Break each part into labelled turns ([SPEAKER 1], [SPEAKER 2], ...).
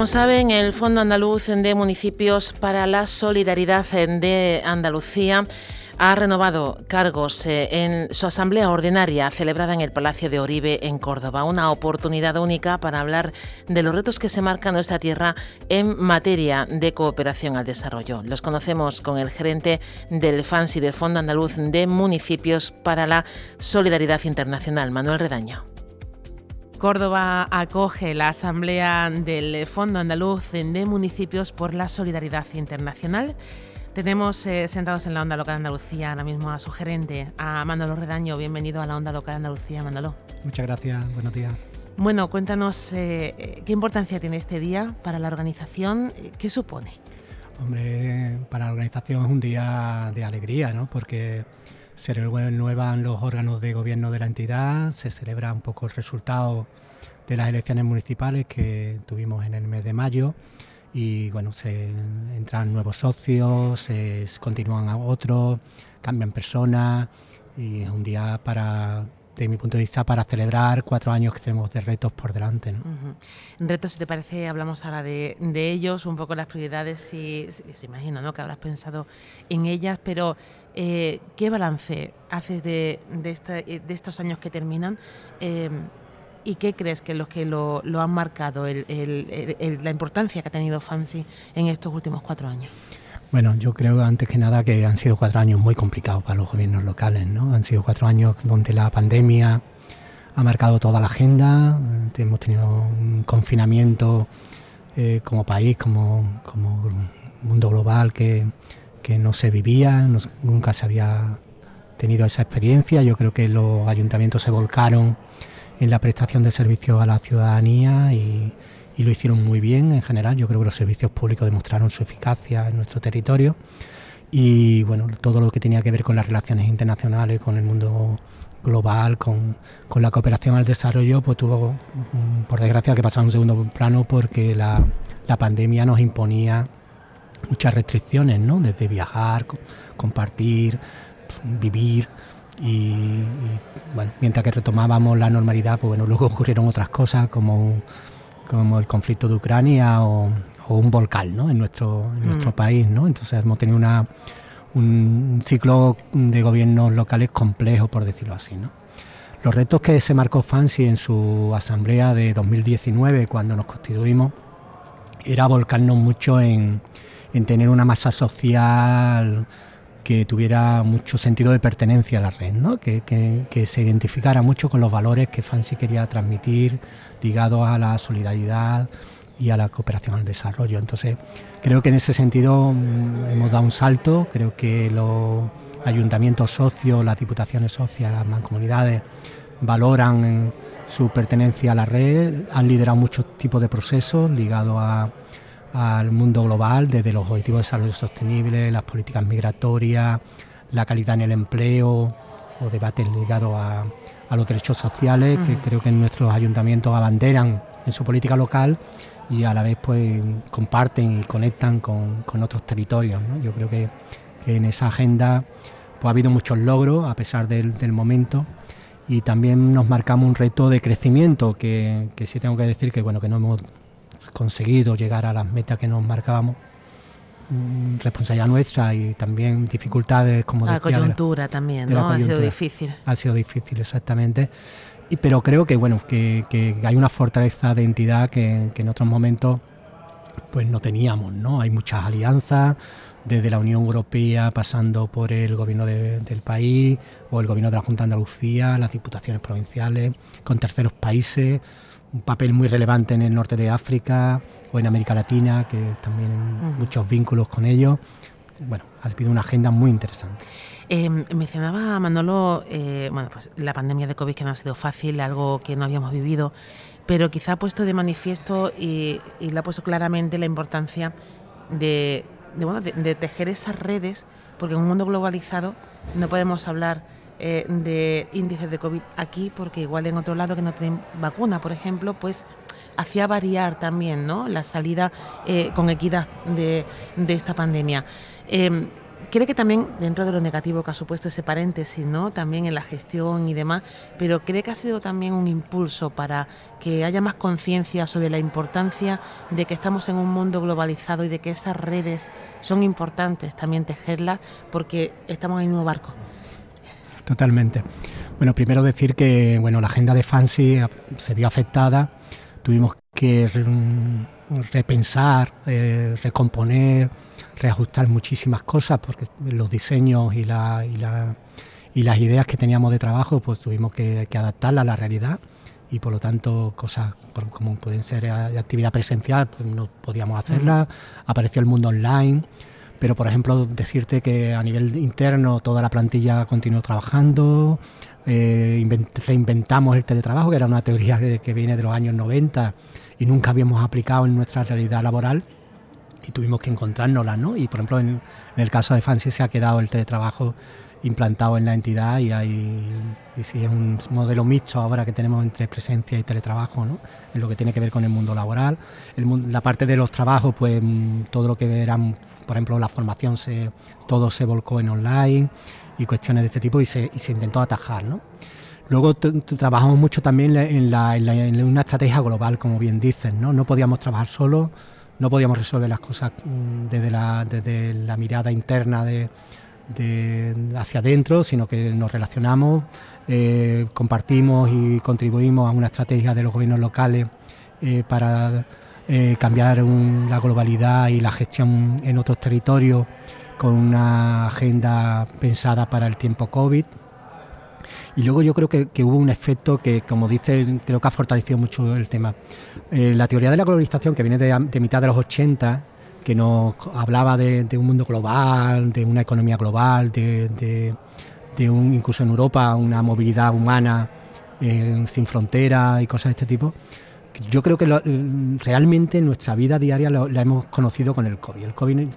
[SPEAKER 1] Como saben, el Fondo Andaluz de Municipios para la Solidaridad de Andalucía ha renovado cargos eh, en su asamblea ordinaria celebrada en el Palacio de Oribe en Córdoba. Una oportunidad única para hablar de los retos que se marcan nuestra tierra en materia de cooperación al desarrollo. Los conocemos con el gerente del FANSI del Fondo Andaluz de Municipios para la Solidaridad Internacional, Manuel Redaño. Córdoba acoge la asamblea del Fondo Andaluz de Municipios por la Solidaridad Internacional. Tenemos eh, sentados en la Onda Local de Andalucía ahora mismo a su gerente, a Manolo Redaño. Bienvenido a la Onda Local de Andalucía, Manolo.
[SPEAKER 2] Muchas gracias, buenos días.
[SPEAKER 1] Bueno, cuéntanos eh, qué importancia tiene este día para la organización, qué supone.
[SPEAKER 2] Hombre, para la organización es un día de alegría, ¿no? Porque se renuevan los órganos de gobierno de la entidad, se celebra un poco el resultado de las elecciones municipales que tuvimos en el mes de mayo y bueno, se entran nuevos socios, se continúan a otros, cambian personas y es un día para de mi punto de vista, para celebrar cuatro años que tenemos de retos por delante. ¿no?
[SPEAKER 1] Retos, si te parece, hablamos ahora de, ellos, un poco las prioridades, y se imagino ¿no? que habrás pensado en ellas, pero eh, ¿Qué balance haces de, de, estos años que terminan? Eh, ¿Y qué crees que es lo que lo, han marcado, la importancia que ha tenido FANSI en estos últimos cuatro años?
[SPEAKER 2] Bueno, yo creo antes que nada que han sido cuatro años muy complicados para los gobiernos locales, ¿no? Han sido cuatro años donde la pandemia ha marcado toda la agenda, hemos tenido un confinamiento eh, como país, como, como mundo global que, que no se vivía, nunca se había tenido esa experiencia. Yo creo que los ayuntamientos se volcaron en la prestación de servicios a la ciudadanía y, lo hicieron muy bien en general. Yo creo que los servicios públicos demostraron su eficacia en nuestro territorio y bueno, todo lo que tenía que ver con las relaciones internacionales, con el mundo global, con, la cooperación al desarrollo, pues tuvo, mm, por desgracia, que pasar a un segundo plano porque la, la pandemia nos imponía muchas restricciones, ¿no? Desde viajar, compartir, vivir. Y, bueno, mientras que retomábamos la normalidad, pues bueno, luego ocurrieron otras cosas como, como el conflicto de Ucrania o, un volcán ¿no? en nuestro, en nuestro mm. país. ¿no? Entonces hemos tenido una, un ciclo de gobiernos locales complejo, por decirlo así. ¿no? Los retos que se marcó Fancy en su asamblea de 2019, cuando nos constituimos, era volcarnos mucho en, en tener una masa social que tuviera mucho sentido de pertenencia a la red, ¿no? que, se identificara mucho con los valores que Fancy quería transmitir ligados a la solidaridad y a la cooperación al desarrollo. Entonces, creo que en ese sentido mm, hemos dado un salto, creo que los ayuntamientos socios, las diputaciones socias, las mancomunidades valoran eh, su pertenencia a la red, han liderado muchos tipos de procesos ligados a al mundo global, desde los objetivos de desarrollo sostenible, las políticas migratorias, la calidad en el empleo o debates ligados a, los derechos sociales, que creo que nuestros ayuntamientos abanderan en su política local y a la vez pues comparten y conectan con, otros territorios. Yo creo que, en esa agenda pues, ha habido muchos logros a pesar del, momento y también nos marcamos un reto de crecimiento que, que sí tengo que decir que bueno que no hemos conseguido llegar a las metas que nos marcábamos. Mm, responsabilidad nuestra y también dificultades como
[SPEAKER 1] la coyuntura también no ha sido difícil.
[SPEAKER 2] Ha sido difícil exactamente. Y, pero creo que bueno que, que, hay una fortaleza de entidad que, que, en otros momentos pues no teníamos no hay muchas alianzas desde la Unión Europea pasando por el gobierno del país o el gobierno de la Junta de Andalucía las diputaciones provinciales con terceros países un papel muy relevante en el norte de África o en América Latina, que también muchos vínculos con ellos. Bueno, ha habido una agenda muy interesante.
[SPEAKER 1] Eh, mencionaba Manolo, eh, bueno, pues la pandemia de COVID que no ha sido fácil, algo que no habíamos vivido, pero quizá ha puesto de manifiesto y, y le ha puesto claramente la importancia de, bueno, de, tejer esas redes, porque en un mundo globalizado no podemos hablar eh, de índices de COVID aquí, porque igual en otro lado que no tienen vacuna, por ejemplo, pues hacía variar también ¿no? la salida eh, con equidad de, de esta pandemia. Eh, cree que también, dentro de lo negativo que ha supuesto ese paréntesis, ¿no? También en la gestión y demás, pero cree que ha sido también un impulso para que haya más conciencia sobre la importancia de que estamos en un mundo globalizado y de que esas redes son importantes también tejerlas porque estamos en el mismo barco.
[SPEAKER 2] Totalmente. Bueno, primero decir que bueno, la agenda de Fancy se vio afectada, tuvimos que repensar, eh, recomponer, reajustar muchísimas cosas porque los diseños y, la, y, la, y las ideas que teníamos de trabajo pues tuvimos que, que adaptarlas a la realidad. Y por lo tanto cosas como pueden ser de actividad presencial pues no podíamos hacerla, apareció el mundo online, pero por ejemplo decirte que a nivel interno toda la plantilla continuó trabajando, eh, reinventamos el teletrabajo, que era una teoría que, viene de los años 90 y nunca habíamos aplicado en nuestra realidad laboral y tuvimos que encontrárnosla, ¿no? Y por ejemplo, en, el caso de Fancy se ha quedado el teletrabajo implantado en la entidad y hay y sí, es un modelo mixto ahora que tenemos entre presencia y teletrabajo, ¿no? En lo que tiene que ver con el mundo laboral. El, la parte de los trabajos, pues mm, todo lo que eran, por ejemplo, la formación, se, todo se volcó en online y cuestiones de este tipo y se, y se intentó atajar, ¿no? Luego trabajamos mucho también en, la, en, la, en, una estrategia global, como bien dicen, ¿no? No podíamos trabajar solos no podíamos resolver las cosas mm, desde la, desde la mirada interna de, hacia adentro, sino que nos relacionamos, eh, compartimos y contribuimos a una estrategia de los gobiernos locales eh, para eh, cambiar la globalidad y la gestión en otros territorios con una agenda pensada para el tiempo COVID. Y luego yo creo que, hubo un efecto que, como dice, creo que ha fortalecido mucho el tema. La teoría de la globalización, que viene de, mitad de los 80, que nos hablaba de, un mundo global, de una economía global, de, un, incluso en Europa una movilidad humana eh, sin fronteras y cosas de este tipo. Yo creo que realmente nuestra vida diaria la hemos conocido con el COVID. El COVID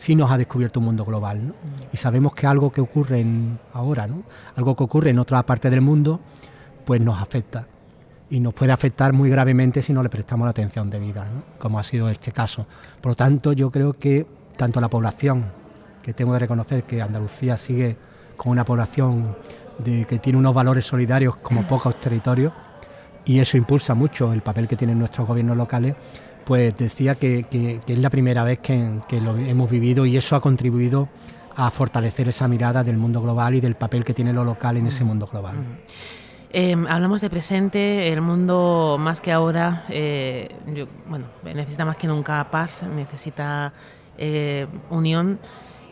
[SPEAKER 2] sí nos ha descubierto un mundo global. ¿no? Y sabemos que algo que ocurre ahora, ¿no? algo que ocurre en otra parte del mundo, pues nos afecta. Y nos puede afectar muy gravemente si no le prestamos la atención debida, ¿no? como ha sido este caso. Por lo tanto, yo creo que tanto la población, que tengo que reconocer que Andalucía sigue con una población de, que tiene unos valores solidarios como pocos territorios, y eso impulsa mucho el papel que tienen nuestros gobiernos locales, pues decía que, es la primera vez que, lo hemos vivido y eso ha contribuido a fortalecer esa mirada del mundo global y del papel que tiene lo local en ese mundo global.
[SPEAKER 1] Em, hablamos de presente, el mundo más que ahora, eh, bueno, necesita más que nunca paz, necesita eh, unión.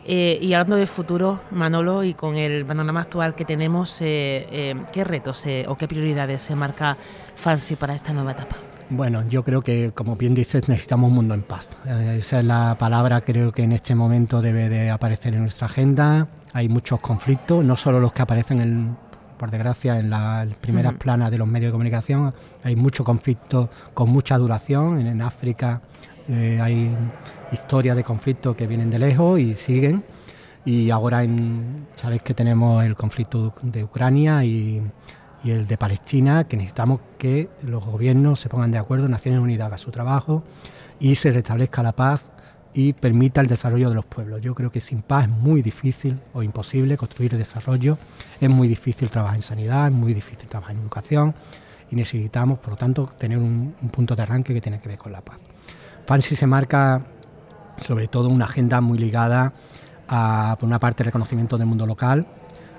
[SPEAKER 1] Eh, y hablando de futuro, Manolo, y con el panorama actual que tenemos, ¿qué retos o qué prioridades se marca Fancy para esta nueva etapa?
[SPEAKER 2] Bueno, yo creo que, como bien dices, necesitamos un mundo en paz. Eh, esa es la palabra creo que en este momento debe de aparecer en nuestra agenda. Hay muchos conflictos, no solo los que aparecen, en, por desgracia, en las primeras planas de los medios de comunicación. Hay muchos conflictos con mucha duración. En, África eh, hay historias de conflictos que vienen de lejos y siguen. Y ahora en, sabéis que tenemos el conflicto de Ucrania y y el de Palestina, que necesitamos que los gobiernos se pongan de acuerdo, Naciones Unidas haga su trabajo y se restablezca la paz y permita el desarrollo de los pueblos. Yo creo que sin paz es muy difícil o imposible construir desarrollo, es muy difícil trabajar en sanidad, es muy difícil trabajar en educación y necesitamos, por lo tanto, tener un, punto de arranque que tiene que ver con la paz. FANSI se marca sobre todo una agenda muy ligada a, por una parte, el reconocimiento del mundo local,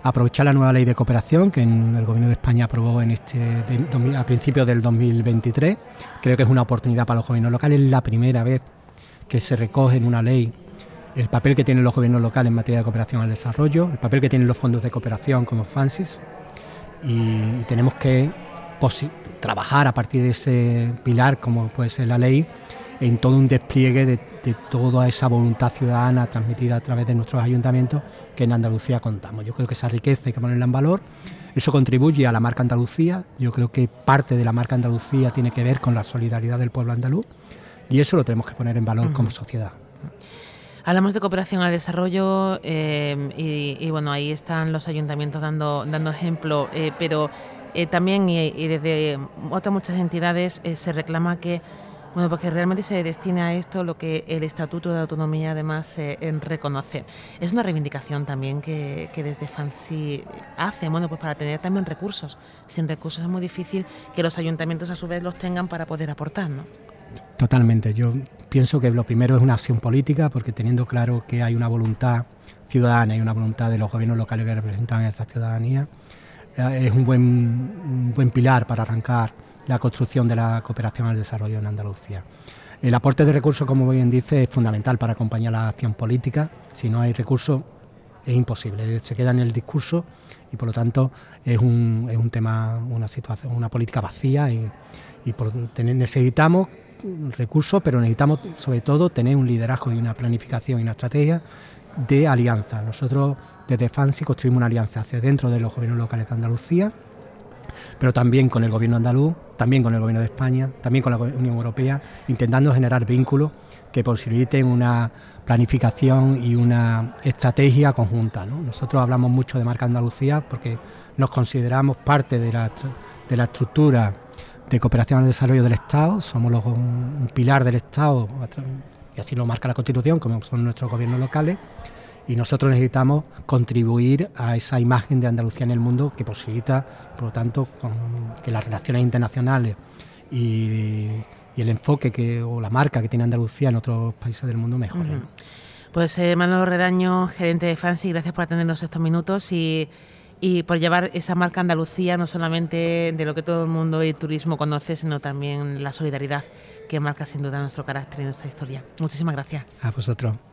[SPEAKER 2] aprovechar la nueva ley de cooperación que el Gobierno de España aprobó en este, a principios del 2023. Creo que es una oportunidad para los gobiernos locales, es la primera vez que se recoge en una ley el papel que tienen los gobiernos locales en materia de cooperación al desarrollo, el papel que tienen los fondos de cooperación como FANSIS y tenemos que trabajar a partir de ese pilar como puede ser la ley en todo un despliegue de, toda esa voluntad ciudadana transmitida a través de nuestros ayuntamientos que en Andalucía contamos. Yo creo que esa riqueza hay que ponerla en valor Eso contribuye a la marca Andalucía. Yo creo que parte de la marca Andalucía tiene que ver con la solidaridad del pueblo andaluz y eso lo tenemos que poner en valor como sociedad.
[SPEAKER 1] Hablamos de cooperación al desarrollo eh, y, bueno, ahí están los ayuntamientos dando, dando ejemplo, eh, pero eh, también y, desde otras muchas entidades se reclama que bueno, porque realmente se destine a esto lo que el Estatuto de Autonomía además reconoce. Es una reivindicación también que, que, desde FANSI hace, bueno, pues para tener también recursos. Sin recursos es muy difícil que los ayuntamientos a su vez los tengan para poder aportar, ¿no?
[SPEAKER 2] Totalmente. Yo pienso que lo primero es una acción política, porque teniendo claro que hay una voluntad ciudadana y una voluntad de los gobiernos locales que representan a esa ciudadanía, eh, es un buen, buen pilar para arrancar la construcción de la cooperación al desarrollo en Andalucía. El aporte de recursos, como bien dice, es fundamental para acompañar la acción política. Si no hay recursos, es imposible, se queda en el discurso y por lo tanto es un, es un tema, una situación, una política vacía y, y por, necesitamos recursos, pero necesitamos sobre todo tener un liderazgo y una planificación y una estrategia de alianza. Nosotros desde FANSI construimos una alianza hacia dentro de los gobiernos locales de Andalucía, pero también con el gobierno andaluz, también con el gobierno de España, también con la Unión Europea, intentando generar vínculos que posibiliten una planificación y una estrategia conjunta. Nosotros hablamos mucho de marca Andalucía porque nos consideramos parte de la, de la estructura de cooperación al desarrollo del Estado, somos un, pilar del Estado, y así lo marca la Constitución, como son nuestros gobiernos locales, y nosotros necesitamos contribuir a esa imagen de Andalucía en el mundo que posibilita, por lo tanto, que las relaciones internacionales y, el enfoque que, o la marca que tiene Andalucía en otros países del mundo mejoren.
[SPEAKER 1] Pues eh, Manuel Redaño, gerente de Fancy, gracias por atendernos estos minutos y y por llevar esa marca Andalucía, no solamente de lo que todo el mundo y turismo conoce, sino también la solidaridad que marca sin duda nuestro carácter y nuestra historia. Muchísimas gracias.
[SPEAKER 2] A vosotros.